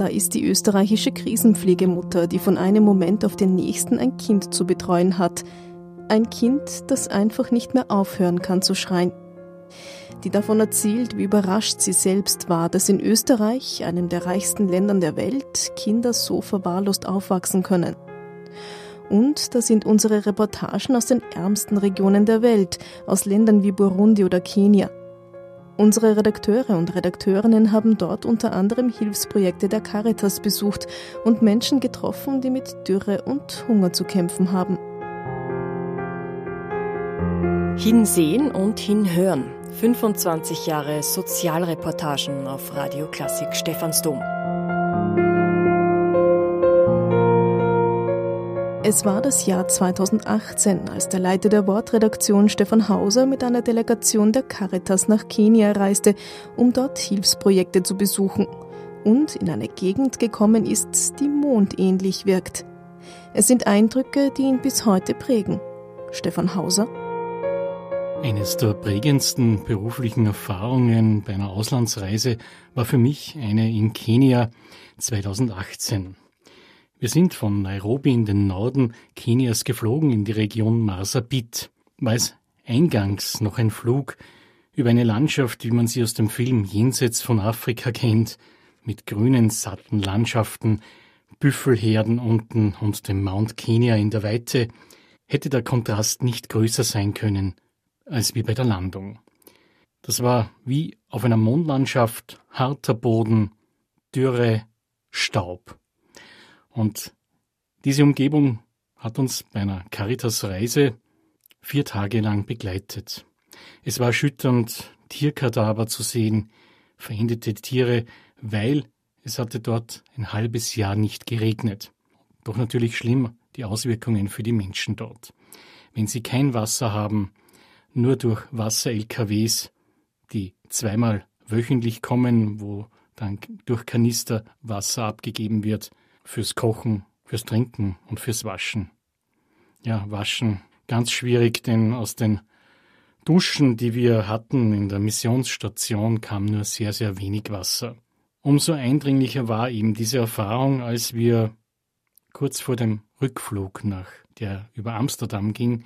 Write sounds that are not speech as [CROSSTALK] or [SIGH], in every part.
Da ist die österreichische Krisenpflegemutter, die von einem Moment auf den nächsten ein Kind zu betreuen hat. Ein Kind, das einfach nicht mehr aufhören kann zu schreien. Die davon erzählt, wie überrascht sie selbst war, dass in Österreich, einem der reichsten Ländern der Welt, Kinder so verwahrlost aufwachsen können. Und da sind unsere Reportagen aus den ärmsten Regionen der Welt, aus Ländern wie Burundi oder Kenia. Unsere Redakteure und Redakteurinnen haben dort unter anderem Hilfsprojekte der Caritas besucht und Menschen getroffen, die mit Dürre und Hunger zu kämpfen haben. Hinsehen und hinhören. 25 Jahre Sozialreportagen auf Radio Klassik Stephansdom. Es war das Jahr 2018, als der Leiter der Wortredaktion Stefan Hauser mit einer Delegation der Caritas nach Kenia reiste, um dort Hilfsprojekte zu besuchen und in eine Gegend gekommen ist, die mondähnlich wirkt. Es sind Eindrücke, die ihn bis heute prägen. Stefan Hauser. Eines der prägendsten beruflichen Erfahrungen bei einer Auslandsreise war für mich eine in Kenia 2018. Wir sind von Nairobi in den Norden Kenias geflogen in die Region Marsabit. War es eingangs noch ein Flug über eine Landschaft, wie man sie aus dem Film Jenseits von Afrika kennt, mit grünen, satten Landschaften, Büffelherden unten und dem Mount Kenya in der Weite, hätte der Kontrast nicht größer sein können als wie bei der Landung. Das war wie auf einer Mondlandschaft harter Boden, Dürre, Staub. Und diese Umgebung hat uns bei einer Caritas-Reise vier Tage lang begleitet. Es war erschütternd, Tierkadaver zu sehen, verendete Tiere, weil es hatte dort ein halbes Jahr nicht geregnet. Doch natürlich schlimm die Auswirkungen für die Menschen dort. Wenn sie kein Wasser haben, nur durch Wasser-LKWs, die zweimal wöchentlich kommen, wo dann durch Kanister Wasser abgegeben wird, fürs Kochen, fürs Trinken und fürs Waschen. Ja, Waschen ganz schwierig, denn aus den Duschen, die wir hatten in der Missionsstation, kam nur sehr, sehr wenig Wasser. Umso eindringlicher war eben diese Erfahrung, als wir kurz vor dem Rückflug nach, der über Amsterdam ging,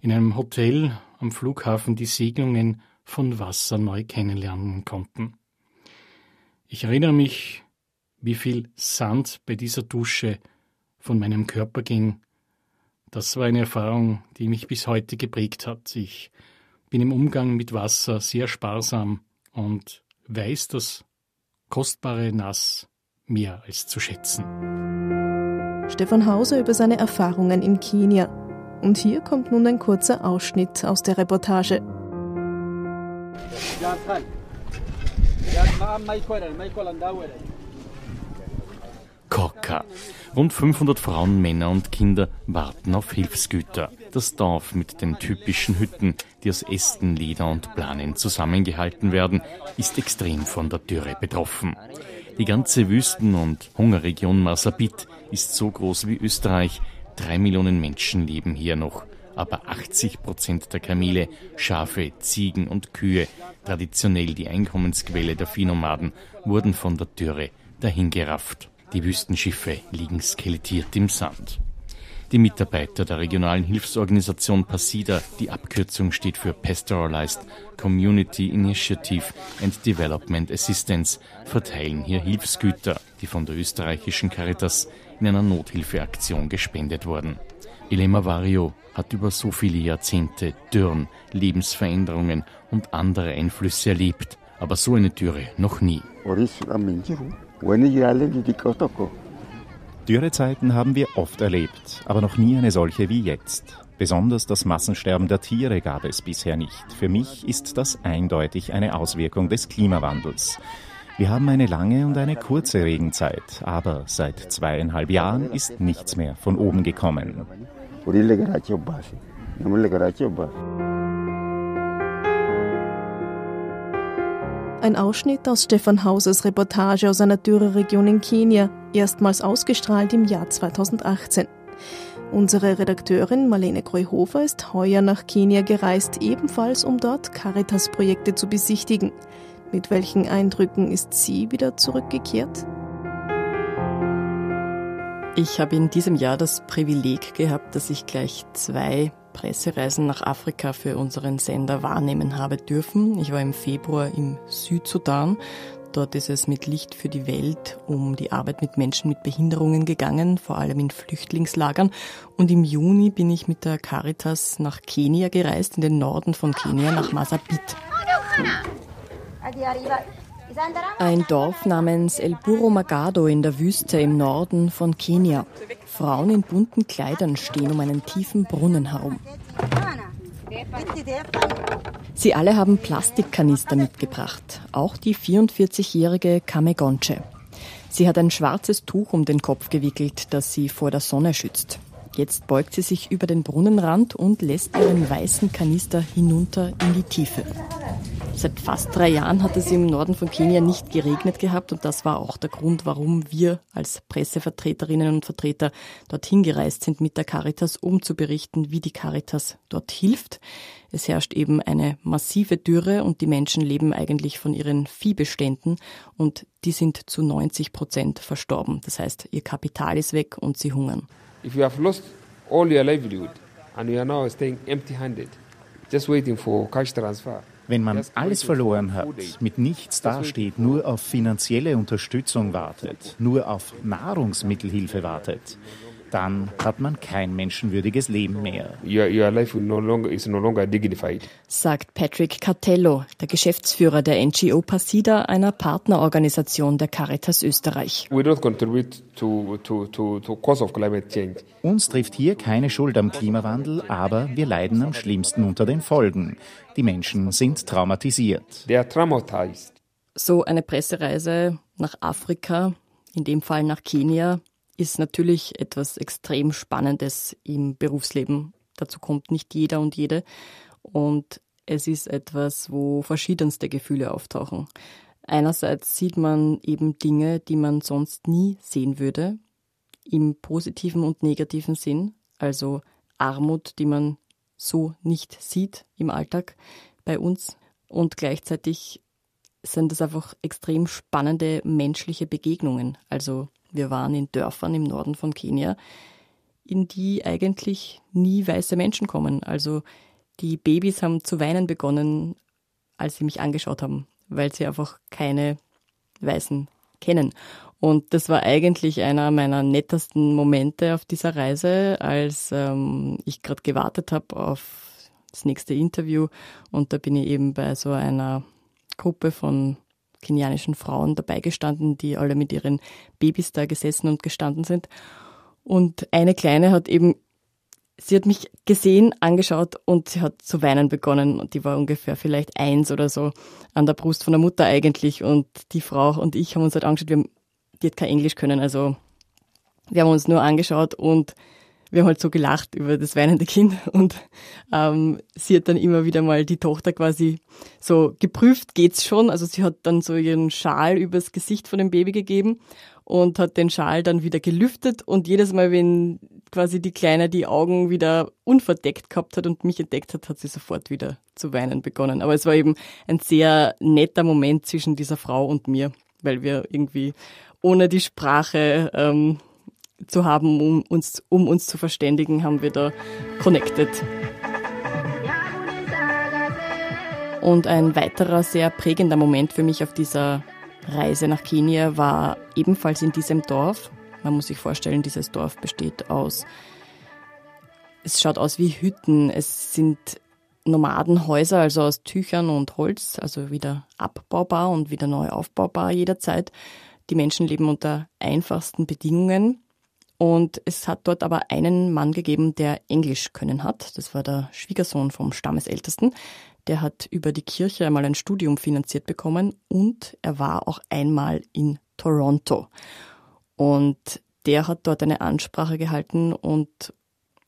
in einem Hotel am Flughafen die Segnungen von Wasser neu kennenlernen konnten. Ich erinnere mich wie viel Sand bei dieser Dusche von meinem Körper ging. Das war eine Erfahrung, die mich bis heute geprägt hat. Ich bin im Umgang mit Wasser sehr sparsam und weiß das kostbare Nass mehr als zu schätzen. Stefan Hauser über seine Erfahrungen in Kenia. Und hier kommt nun ein kurzer Ausschnitt aus der Reportage. Ja, Korka. Rund 500 Frauen, Männer und Kinder warten auf Hilfsgüter. Das Dorf mit den typischen Hütten, die aus Ästen, Leder und Planen zusammengehalten werden, ist extrem von der Dürre betroffen. Die ganze Wüsten- und Hungerregion Marsabit ist so groß wie Österreich. Drei Millionen Menschen leben hier noch. Aber 80 Prozent der Kamele, Schafe, Ziegen und Kühe, traditionell die Einkommensquelle der Viehnomaden, wurden von der Dürre dahingerafft. Die Wüstenschiffe liegen skelettiert im Sand. Die Mitarbeiter der regionalen Hilfsorganisation PASIDA, die Abkürzung steht für Pastoralized Community Initiative and Development Assistance, verteilen hier Hilfsgüter, die von der österreichischen Caritas in einer Nothilfeaktion gespendet wurden. Elema Vario hat über so viele Jahrzehnte Dürren, Lebensveränderungen und andere Einflüsse erlebt, aber so eine Dürre noch nie. Dürrezeiten haben wir oft erlebt, aber noch nie eine solche wie jetzt. Besonders das Massensterben der Tiere gab es bisher nicht. Für mich ist das eindeutig eine Auswirkung des Klimawandels. Wir haben eine lange und eine kurze Regenzeit, aber seit zweieinhalb Jahren ist nichts mehr von oben gekommen. Ein Ausschnitt aus Stefan Hausers Reportage aus einer Dürreregion in Kenia, erstmals ausgestrahlt im Jahr 2018. Unsere Redakteurin Marlene Kreuhofer ist heuer nach Kenia gereist, ebenfalls um dort Caritas-Projekte zu besichtigen. Mit welchen Eindrücken ist sie wieder zurückgekehrt? Ich habe in diesem Jahr das Privileg gehabt, dass ich gleich zwei Pressereisen nach Afrika für unseren Sender wahrnehmen habe dürfen. Ich war im Februar im Südsudan. Dort ist es mit Licht für die Welt um die Arbeit mit Menschen mit Behinderungen gegangen, vor allem in Flüchtlingslagern. Und im Juni bin ich mit der Caritas nach Kenia gereist, in den Norden von Kenia, nach Masabit. Ein Dorf namens El Burro Magado in der Wüste im Norden von Kenia. Frauen in bunten Kleidern stehen um einen tiefen Brunnen herum. Sie alle haben Plastikkanister mitgebracht, auch die 44-jährige Kamegonche. Sie hat ein schwarzes Tuch um den Kopf gewickelt, das sie vor der Sonne schützt. Jetzt beugt sie sich über den Brunnenrand und lässt ihren weißen Kanister hinunter in die Tiefe. Seit fast drei Jahren hat es im Norden von Kenia nicht geregnet gehabt und das war auch der Grund, warum wir als Pressevertreterinnen und Vertreter dorthin gereist sind mit der Caritas, um zu berichten, wie die Caritas dort hilft. Es herrscht eben eine massive Dürre und die Menschen leben eigentlich von ihren Viehbeständen und die sind zu 90 Prozent verstorben. Das heißt, ihr Kapital ist weg und sie hungern. If you have lost all your livelihood and you are now staying empty-handed, just waiting for cash transfer. Wenn man alles verloren hat, mit nichts dasteht, nur auf finanzielle Unterstützung wartet, nur auf Nahrungsmittelhilfe wartet, dann hat man kein menschenwürdiges Leben mehr. Your, your life no longer, is no longer dignified. Sagt Patrick Cartello, der Geschäftsführer der NGO Pasida, einer Partnerorganisation der Caritas Österreich. We don't contribute to, to, to, to cause of climate change. Uns trifft hier keine Schuld am Klimawandel, aber wir leiden am schlimmsten unter den Folgen. Die Menschen sind traumatisiert. They are traumatized. So eine Pressereise nach Afrika, in dem Fall nach Kenia, ist natürlich etwas extrem Spannendes im Berufsleben. Dazu kommt nicht jeder und jede. Und es ist etwas, wo verschiedenste Gefühle auftauchen. Einerseits sieht man eben Dinge, die man sonst nie sehen würde, im positiven und negativen Sinn, also Armut, die man so nicht sieht im Alltag bei uns. Und gleichzeitig sind es einfach extrem spannende menschliche Begegnungen. Also wir waren in Dörfern im Norden von Kenia, in die eigentlich nie weiße Menschen kommen. Also die Babys haben zu weinen begonnen, als sie mich angeschaut haben, weil sie einfach keine Weißen kennen. Und das war eigentlich einer meiner nettesten Momente auf dieser Reise, als ähm, ich gerade gewartet habe auf das nächste Interview. Und da bin ich eben bei so einer Gruppe von kenianischen Frauen dabei gestanden, die alle mit ihren Babys da gesessen und gestanden sind. Und eine Kleine hat eben, sie hat mich gesehen, angeschaut und sie hat zu weinen begonnen. Und die war ungefähr vielleicht eins oder so an der Brust von der Mutter eigentlich. Und die Frau und ich haben uns halt angeschaut, wir die hat kein Englisch können, also wir haben uns nur angeschaut und wir haben halt so gelacht über das weinende Kind und ähm, sie hat dann immer wieder mal die Tochter quasi so geprüft, geht's schon. Also sie hat dann so ihren Schal übers Gesicht von dem Baby gegeben und hat den Schal dann wieder gelüftet und jedes Mal, wenn quasi die Kleine die Augen wieder unverdeckt gehabt hat und mich entdeckt hat, hat sie sofort wieder zu weinen begonnen. Aber es war eben ein sehr netter Moment zwischen dieser Frau und mir, weil wir irgendwie ohne die Sprache ähm, zu haben, um uns, um uns zu verständigen, haben wir da connected. Und ein weiterer sehr prägender Moment für mich auf dieser Reise nach Kenia war ebenfalls in diesem Dorf. Man muss sich vorstellen, dieses Dorf besteht aus, es schaut aus wie Hütten. Es sind Nomadenhäuser, also aus Tüchern und Holz, also wieder abbaubar und wieder neu aufbaubar jederzeit. Die Menschen leben unter einfachsten Bedingungen. Und es hat dort aber einen Mann gegeben, der Englisch können hat. Das war der Schwiegersohn vom Stammesältesten. Der hat über die Kirche einmal ein Studium finanziert bekommen und er war auch einmal in Toronto. Und der hat dort eine Ansprache gehalten und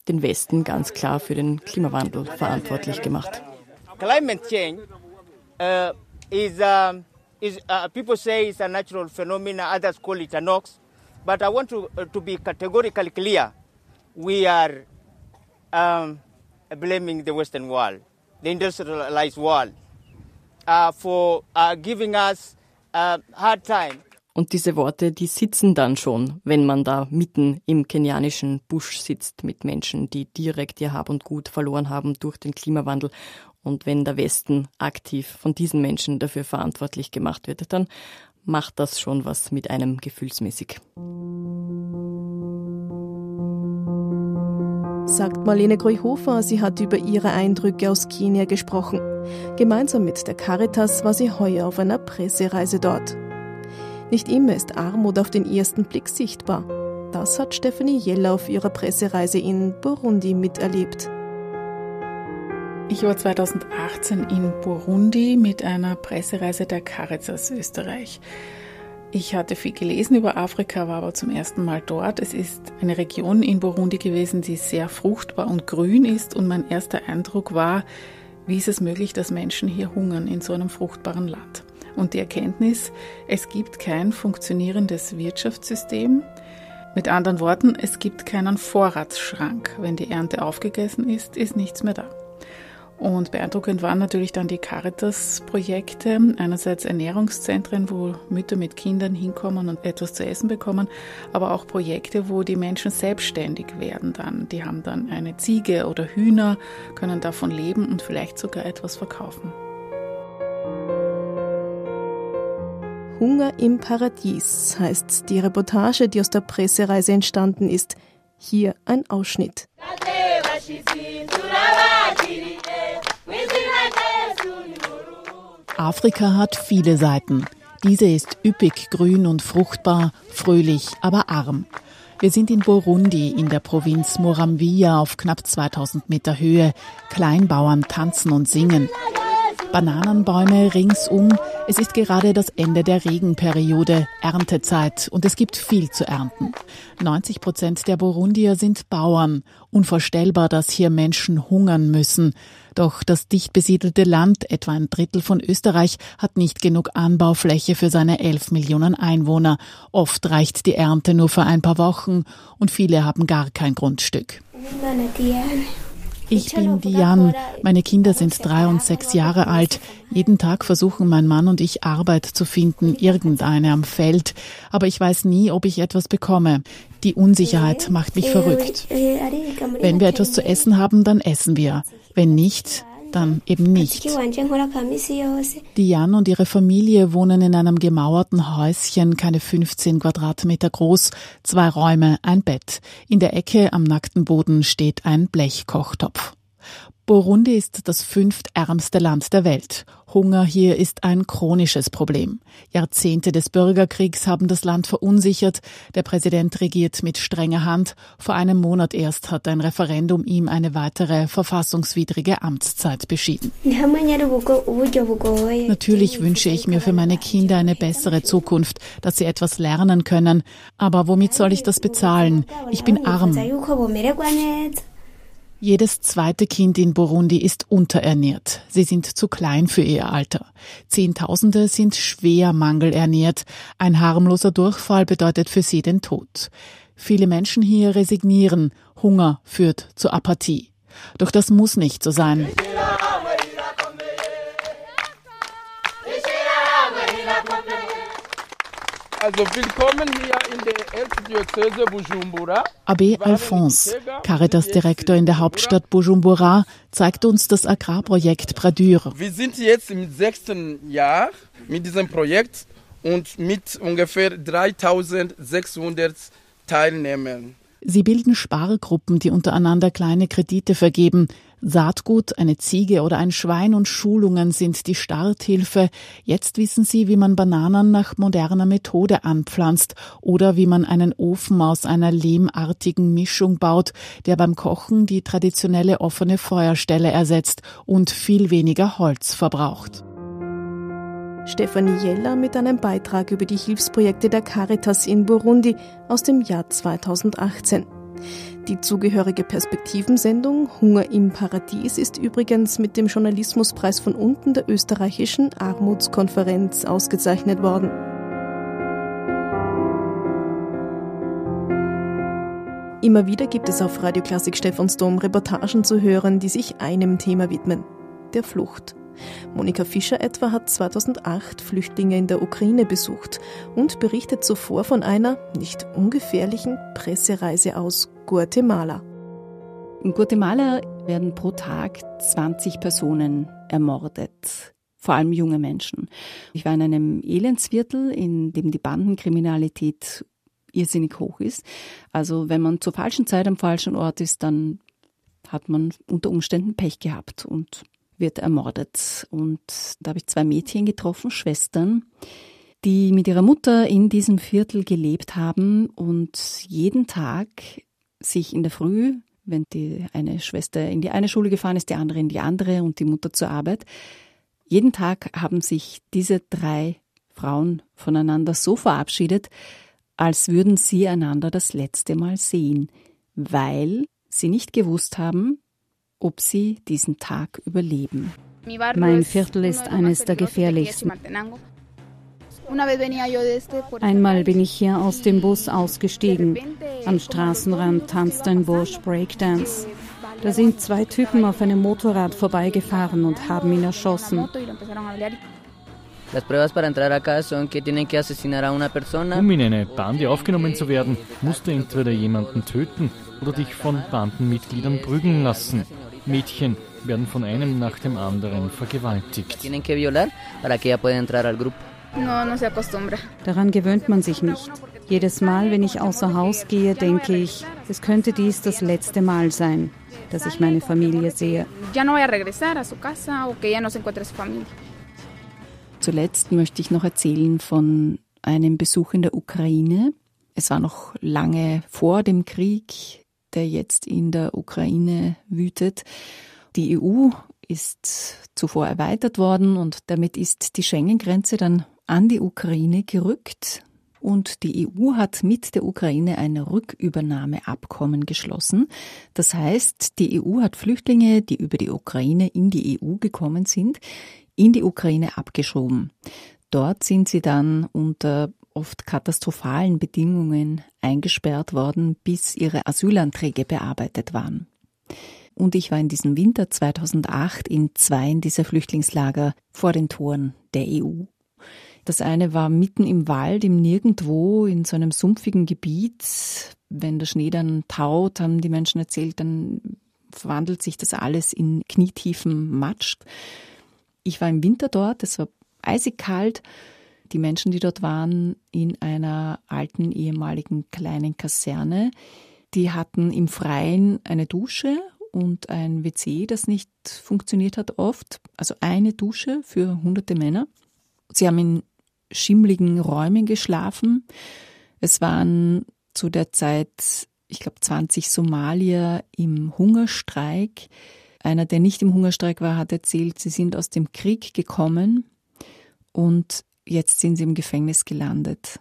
den Westen ganz klar für den Klimawandel verantwortlich gemacht. Climate change uh, is, uh, is uh, people say it's a natural phenomenon, others call it a nox. But I want to, uh, to be categorically clear. We are um, blaming the Western world, the industrialized world, uh, for uh, giving us a hard time. Und diese Worte, die sitzen dann schon, wenn man da mitten im kenianischen Busch sitzt mit Menschen, die direkt ihr Hab und Gut verloren haben durch den Klimawandel. Und wenn der Westen aktiv von diesen Menschen dafür verantwortlich gemacht wird, dann macht das schon was mit einem gefühlsmäßig. Sagt Marlene Greuhofer, sie hat über ihre Eindrücke aus Kenia gesprochen. Gemeinsam mit der Caritas war sie heuer auf einer Pressereise dort. Nicht immer ist Armut auf den ersten Blick sichtbar. Das hat Stephanie Jeller auf ihrer Pressereise in Burundi miterlebt. Ich war 2018 in Burundi mit einer Pressereise der Caritas Österreich. Ich hatte viel gelesen über Afrika, war aber zum ersten Mal dort. Es ist eine Region in Burundi gewesen, die sehr fruchtbar und grün ist und mein erster Eindruck war, wie ist es möglich, dass Menschen hier hungern in so einem fruchtbaren Land? Und die Erkenntnis, es gibt kein funktionierendes Wirtschaftssystem. Mit anderen Worten, es gibt keinen Vorratsschrank. Wenn die Ernte aufgegessen ist, ist nichts mehr da. Und beeindruckend waren natürlich dann die Caritas-Projekte. Einerseits Ernährungszentren, wo Mütter mit Kindern hinkommen und etwas zu essen bekommen, aber auch Projekte, wo die Menschen selbstständig werden dann. Die haben dann eine Ziege oder Hühner, können davon leben und vielleicht sogar etwas verkaufen. Hunger im Paradies heißt die Reportage, die aus der Pressereise entstanden ist. Hier ein Ausschnitt. Afrika hat viele Seiten. Diese ist üppig grün und fruchtbar, fröhlich, aber arm. Wir sind in Burundi in der Provinz Moramvia auf knapp 2000 Meter Höhe. Kleinbauern tanzen und singen. Bananenbäume ringsum. Es ist gerade das Ende der Regenperiode, Erntezeit und es gibt viel zu ernten. 90 Prozent der Burundier sind Bauern. Unvorstellbar, dass hier Menschen hungern müssen. Doch das dicht besiedelte Land, etwa ein Drittel von Österreich, hat nicht genug Anbaufläche für seine 11 Millionen Einwohner. Oft reicht die Ernte nur für ein paar Wochen und viele haben gar kein Grundstück. Ich bin Diane. Meine Kinder sind drei und sechs Jahre alt. Jeden Tag versuchen mein Mann und ich Arbeit zu finden, irgendeine am Feld. Aber ich weiß nie, ob ich etwas bekomme. Die Unsicherheit macht mich verrückt. Wenn wir etwas zu essen haben, dann essen wir. Wenn nicht, dann eben nicht. Diane und ihre Familie wohnen in einem gemauerten Häuschen, keine 15 Quadratmeter groß, zwei Räume, ein Bett. In der Ecke am nackten Boden steht ein Blechkochtopf. Burundi ist das fünftärmste Land der Welt. Hunger hier ist ein chronisches Problem. Jahrzehnte des Bürgerkriegs haben das Land verunsichert. Der Präsident regiert mit strenger Hand. Vor einem Monat erst hat ein Referendum ihm eine weitere verfassungswidrige Amtszeit beschieden. Natürlich wünsche ich mir für meine Kinder eine bessere Zukunft, dass sie etwas lernen können. Aber womit soll ich das bezahlen? Ich bin arm. Jedes zweite Kind in Burundi ist unterernährt. Sie sind zu klein für ihr Alter. Zehntausende sind schwer mangelernährt. Ein harmloser Durchfall bedeutet für sie den Tod. Viele Menschen hier resignieren. Hunger führt zur Apathie. Doch das muss nicht so sein. Also willkommen hier in der Erzdiözese Bujumbura. Abbé Alphonse, Caritas-Direktor in der Hauptstadt Bujumbura, zeigt uns das Agrarprojekt Pradure. Wir sind jetzt im sechsten Jahr mit diesem Projekt und mit ungefähr 3600 Teilnehmern. Sie bilden Spargruppen, die untereinander kleine Kredite vergeben. Saatgut, eine Ziege oder ein Schwein und Schulungen sind die Starthilfe. Jetzt wissen sie, wie man Bananen nach moderner Methode anpflanzt oder wie man einen Ofen aus einer lehmartigen Mischung baut, der beim Kochen die traditionelle offene Feuerstelle ersetzt und viel weniger Holz verbraucht. Stefanie Jeller mit einem Beitrag über die Hilfsprojekte der Caritas in Burundi aus dem Jahr 2018. Die zugehörige Perspektivensendung Hunger im Paradies ist übrigens mit dem Journalismuspreis von unten der österreichischen Armutskonferenz ausgezeichnet worden. Immer wieder gibt es auf Radio Klassik Stephansdom Reportagen zu hören, die sich einem Thema widmen, der Flucht. Monika Fischer etwa hat 2008 Flüchtlinge in der Ukraine besucht und berichtet zuvor von einer nicht ungefährlichen Pressereise aus Guatemala. In Guatemala werden pro Tag 20 Personen ermordet, vor allem junge Menschen. Ich war in einem Elendsviertel, in dem die Bandenkriminalität irrsinnig hoch ist. Also wenn man zur falschen Zeit am falschen Ort ist, dann hat man unter Umständen Pech gehabt und wird ermordet. Und da habe ich zwei Mädchen getroffen, Schwestern, die mit ihrer Mutter in diesem Viertel gelebt haben und jeden Tag sich in der Früh, wenn die eine Schwester in die eine Schule gefahren ist, die andere in die andere und die Mutter zur Arbeit, jeden Tag haben sich diese drei Frauen voneinander so verabschiedet, als würden sie einander das letzte Mal sehen, weil sie nicht gewusst haben, ob sie diesen Tag überleben. Mein Viertel ist eines der gefährlichsten. Einmal bin ich hier aus dem Bus ausgestiegen. Am Straßenrand tanzt ein Bursch Breakdance. Da sind zwei Typen auf einem Motorrad vorbeigefahren und haben ihn erschossen. Um in eine Bande aufgenommen zu werden, musst du entweder jemanden töten oder dich von Bandenmitgliedern prügeln lassen. Mädchen werden von einem nach dem anderen vergewaltigt. Daran gewöhnt man sich nicht. Jedes Mal, wenn ich außer Haus gehe, denke ich, es könnte dies das letzte Mal sein, dass ich meine Familie sehe. Zuletzt möchte ich noch erzählen von einem Besuch in der Ukraine. Es war noch lange vor dem Krieg, der jetzt in der Ukraine wütet. Die EU ist zuvor erweitert worden und damit ist die Schengen-Grenze dann an die Ukraine gerückt. Und die EU hat mit der Ukraine ein Rückübernahmeabkommen geschlossen. Das heißt, die EU hat Flüchtlinge, die über die Ukraine in die EU gekommen sind, in die Ukraine abgeschoben. Dort sind sie dann unter oft katastrophalen Bedingungen eingesperrt worden, bis ihre Asylanträge bearbeitet waren. Und ich war in diesem Winter 2008 in zwei dieser Flüchtlingslager vor den Toren der EU. Das eine war mitten im Wald, im Nirgendwo, in so einem sumpfigen Gebiet. Wenn der Schnee dann taut, haben die Menschen erzählt, dann verwandelt sich das alles in knietiefen Matsch. Ich war im Winter dort, es war eisig kalt. Die Menschen, die dort waren, in einer alten ehemaligen kleinen Kaserne, die hatten im Freien eine Dusche und ein WC, das nicht funktioniert hat oft. Also eine Dusche für hunderte Männer. Sie haben in schimmligen Räumen geschlafen. Es waren zu der Zeit, ich glaube, 20 Somalier im Hungerstreik. Einer, der nicht im Hungerstreik war, hat erzählt, sie sind aus dem Krieg gekommen und jetzt sind sie im Gefängnis gelandet.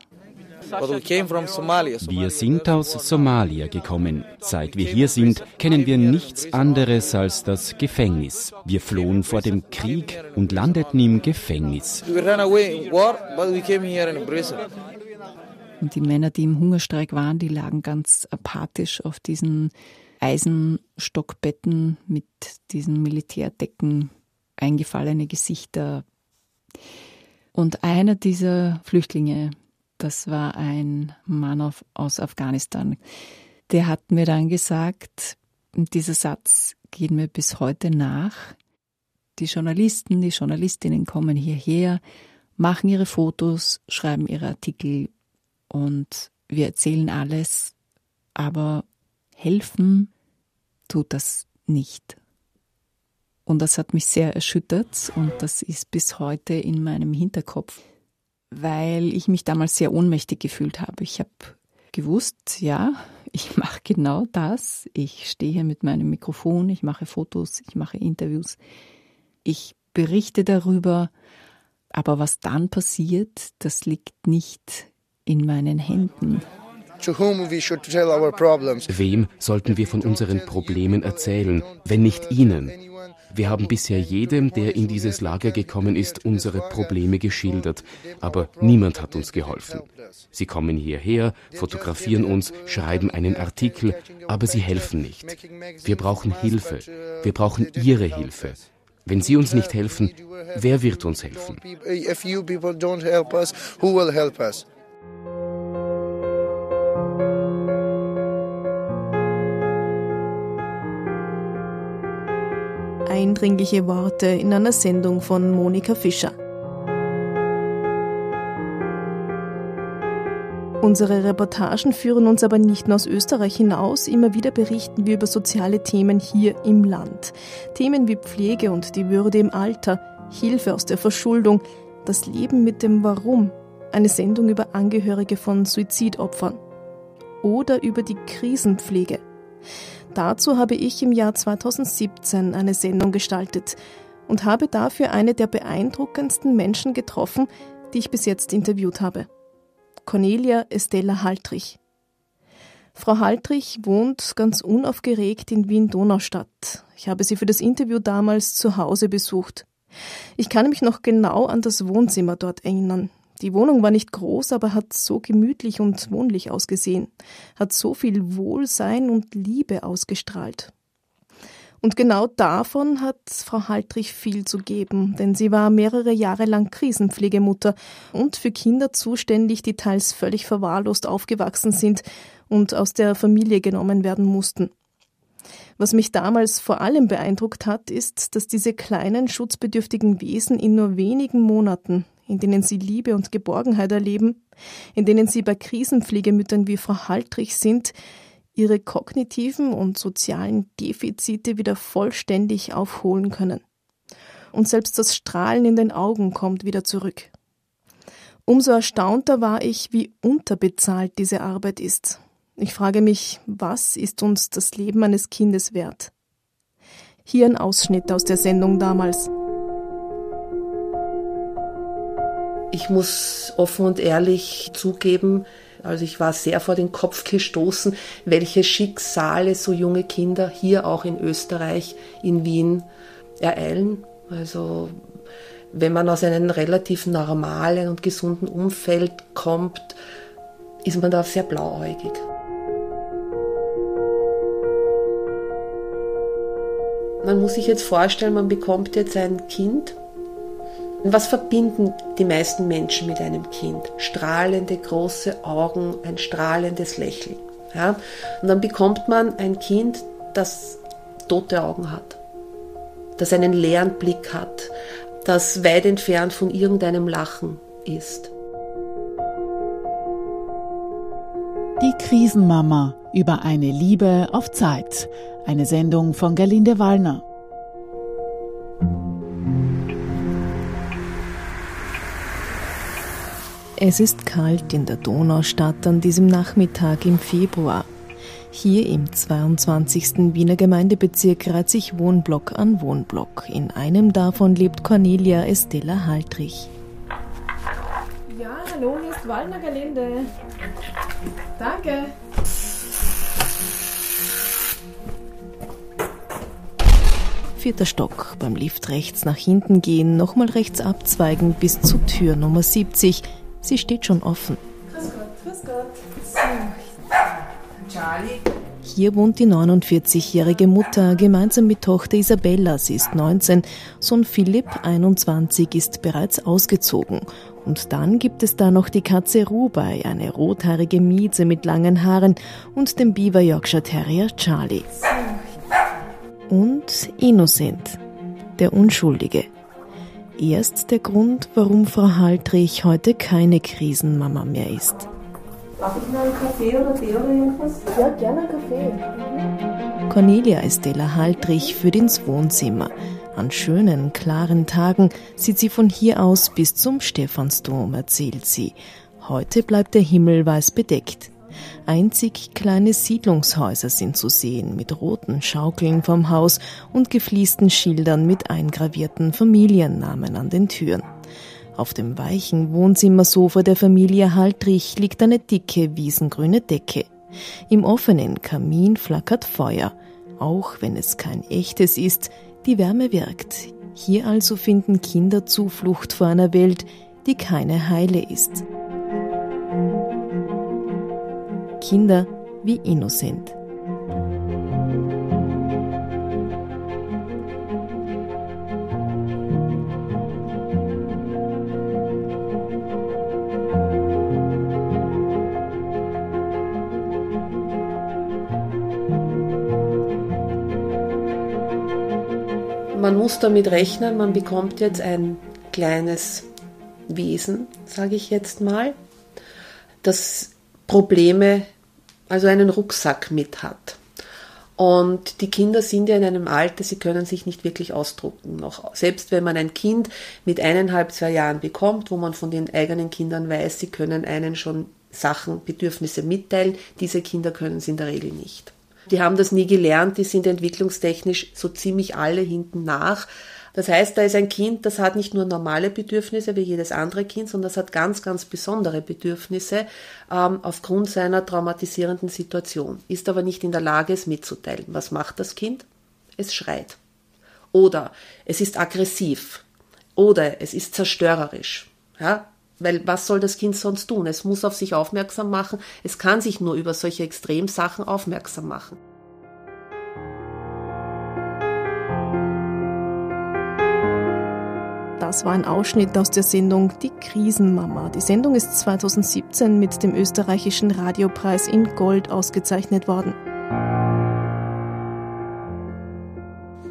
Wir sind aus Somalia gekommen. Seit wir hier sind, kennen wir nichts anderes als das Gefängnis. Wir flohen vor dem Krieg und landeten im Gefängnis. Und die Männer, die im Hungerstreik waren, die lagen ganz apathisch auf diesen Eisenstockbetten mit diesen Militärdecken, eingefallene Gesichter. Und einer dieser Flüchtlinge, das war ein Mann auf, aus Afghanistan, der hat mir dann gesagt, dieser Satz geht mir bis heute nach, die Journalisten, die Journalistinnen kommen hierher, machen ihre Fotos, schreiben ihre Artikel und wir erzählen alles, aber helfen tut das nicht. Und das hat mich sehr erschüttert und das ist bis heute in meinem Hinterkopf, weil ich mich damals sehr ohnmächtig gefühlt habe. Ich habe gewusst, ja, ich [LAUGHS] mache genau das. Ich stehe hier mit meinem Mikrofon, ich mache Fotos, ich mache Interviews, ich berichte darüber, aber was dann passiert, das liegt nicht in meinen Händen. Wem sollten wir von unseren Problemen erzählen, wenn nicht Ihnen? Wir haben bisher jedem, der in dieses Lager gekommen ist, unsere Probleme geschildert, aber niemand hat uns geholfen. Sie kommen hierher, fotografieren uns, schreiben einen Artikel, aber sie helfen nicht. Wir brauchen Hilfe. Wir brauchen Ihre Hilfe. Wenn Sie uns nicht helfen, wer wird uns helfen? Eindringliche Worte in einer Sendung von Monika Fischer. Unsere Reportagen führen uns aber nicht nur aus Österreich hinaus, immer wieder berichten wir über soziale Themen hier im Land. Themen wie Pflege und die Würde im Alter, Hilfe aus der Verschuldung, das Leben mit dem Warum, eine Sendung über Angehörige von Suizidopfern oder über die Krisenpflege. Dazu habe ich im Jahr 2017 eine Sendung gestaltet und habe dafür eine der beeindruckendsten Menschen getroffen, die ich bis jetzt interviewt habe. Cornelia Estella Haltrich. Frau Haltrich wohnt ganz unaufgeregt in Wien-Donaustadt. Ich habe sie für das Interview damals zu Hause besucht. Ich kann mich noch genau an das Wohnzimmer dort erinnern. Die Wohnung war nicht groß, aber hat so gemütlich und wohnlich ausgesehen, hat so viel Wohlsein und Liebe ausgestrahlt. Und genau davon hat Frau Haltrich viel zu geben, denn sie war mehrere Jahre lang Krisenpflegemutter und für Kinder zuständig, die teils völlig verwahrlost aufgewachsen sind und aus der Familie genommen werden mussten. Was mich damals vor allem beeindruckt hat, ist, dass diese kleinen schutzbedürftigen Wesen in nur wenigen Monaten, in denen sie Liebe und Geborgenheit erleben, in denen sie bei Krisenpflegemüttern wie Frau Haltrich sind, ihre kognitiven und sozialen Defizite wieder vollständig aufholen können. Und selbst das Strahlen in den Augen kommt wieder zurück. Umso erstaunter war ich, wie unterbezahlt diese Arbeit ist. Ich frage mich, was ist uns das Leben eines Kindes wert? Hier ein Ausschnitt aus der Sendung damals. Ich muss offen und ehrlich zugeben, also ich war sehr vor den Kopf gestoßen, welche Schicksale so junge Kinder hier auch in Österreich, in Wien ereilen. Also wenn man aus einem relativ normalen und gesunden Umfeld kommt, ist man da sehr blauäugig. Man muss sich jetzt vorstellen, man bekommt jetzt ein Kind was verbinden die meisten Menschen mit einem Kind? Strahlende große Augen, ein strahlendes Lächeln. Ja? Und dann bekommt man ein Kind, das tote Augen hat, das einen leeren Blick hat, das weit entfernt von irgendeinem Lachen ist. Die Krisenmama über eine Liebe auf Zeit. Eine Sendung von Gerlinde Wallner. Es ist kalt in der Donaustadt an diesem Nachmittag im Februar. Hier im 22. Wiener Gemeindebezirk reiht sich Wohnblock an Wohnblock. In einem davon lebt Cornelia Estella Haltrich. Ja, hallo, hier ist Wallner Gelände. Danke. Vierter Stock, beim Lift rechts nach hinten gehen, nochmal rechts abzweigen bis zur Tür Nummer 70. Sie steht schon offen. Grüß Gott, grüß Gott. So. Charlie. Hier wohnt die 49-jährige Mutter gemeinsam mit Tochter Isabella, sie ist 19, Sohn Philipp, 21, ist bereits ausgezogen. Und dann gibt es da noch die Katze Rubai, eine rothaarige Mieze mit langen Haaren und den Beaver Yorkshire Terrier Charlie. Und Innocent, der Unschuldige. Erst der Grund, warum Frau Haltrich heute keine Krisenmama mehr ist. Darf ich noch einen Kaffee oder Tee oder irgendwas? Ja, gerne einen Kaffee. Cornelia Estella Haltrich führt ins Wohnzimmer. An schönen, klaren Tagen sieht sie von hier aus bis zum Stephansdom, erzählt sie. Heute bleibt der Himmel weiß bedeckt. Einzig kleine Siedlungshäuser sind zu sehen, mit roten Schaukeln vom Haus und gefliesten Schildern mit eingravierten Familiennamen an den Türen. Auf dem weichen Wohnzimmersofa der Familie Haltrich liegt eine dicke wiesengrüne Decke. Im offenen Kamin flackert Feuer. Auch wenn es kein echtes ist, die Wärme wirkt. Hier also finden Kinder Zuflucht vor einer Welt, die keine heile ist. Kinder wie Innocent. Man muss damit rechnen, man bekommt jetzt ein kleines Wesen, sage ich jetzt mal, das Probleme, also einen Rucksack mit hat. Und die Kinder sind ja in einem Alter, sie können sich nicht wirklich ausdrucken noch. Selbst wenn man ein Kind mit eineinhalb, zwei Jahren bekommt, wo man von den eigenen Kindern weiß, sie können einen schon Sachen, Bedürfnisse mitteilen, diese Kinder können es in der Regel nicht. Die haben das nie gelernt, die sind entwicklungstechnisch so ziemlich alle hinten nach. Das heißt, da ist ein Kind, das hat nicht nur normale Bedürfnisse wie jedes andere Kind, sondern das hat ganz, ganz besondere Bedürfnisse ähm, aufgrund seiner traumatisierenden Situation, ist aber nicht in der Lage, es mitzuteilen. Was macht das Kind? Es schreit. Oder es ist aggressiv. Oder es ist zerstörerisch. Ja, weil was soll das Kind sonst tun? Es muss auf sich aufmerksam machen. Es kann sich nur über solche Extremsachen aufmerksam machen. Das war ein Ausschnitt aus der Sendung Die Krisenmama. Die Sendung ist 2017 mit dem österreichischen Radiopreis in Gold ausgezeichnet worden.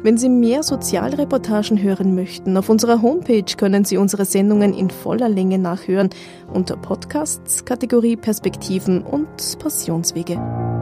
Wenn Sie mehr Sozialreportagen hören möchten, auf unserer Homepage können Sie unsere Sendungen in voller Länge nachhören unter Podcasts, Kategorie Perspektiven und Passionswege.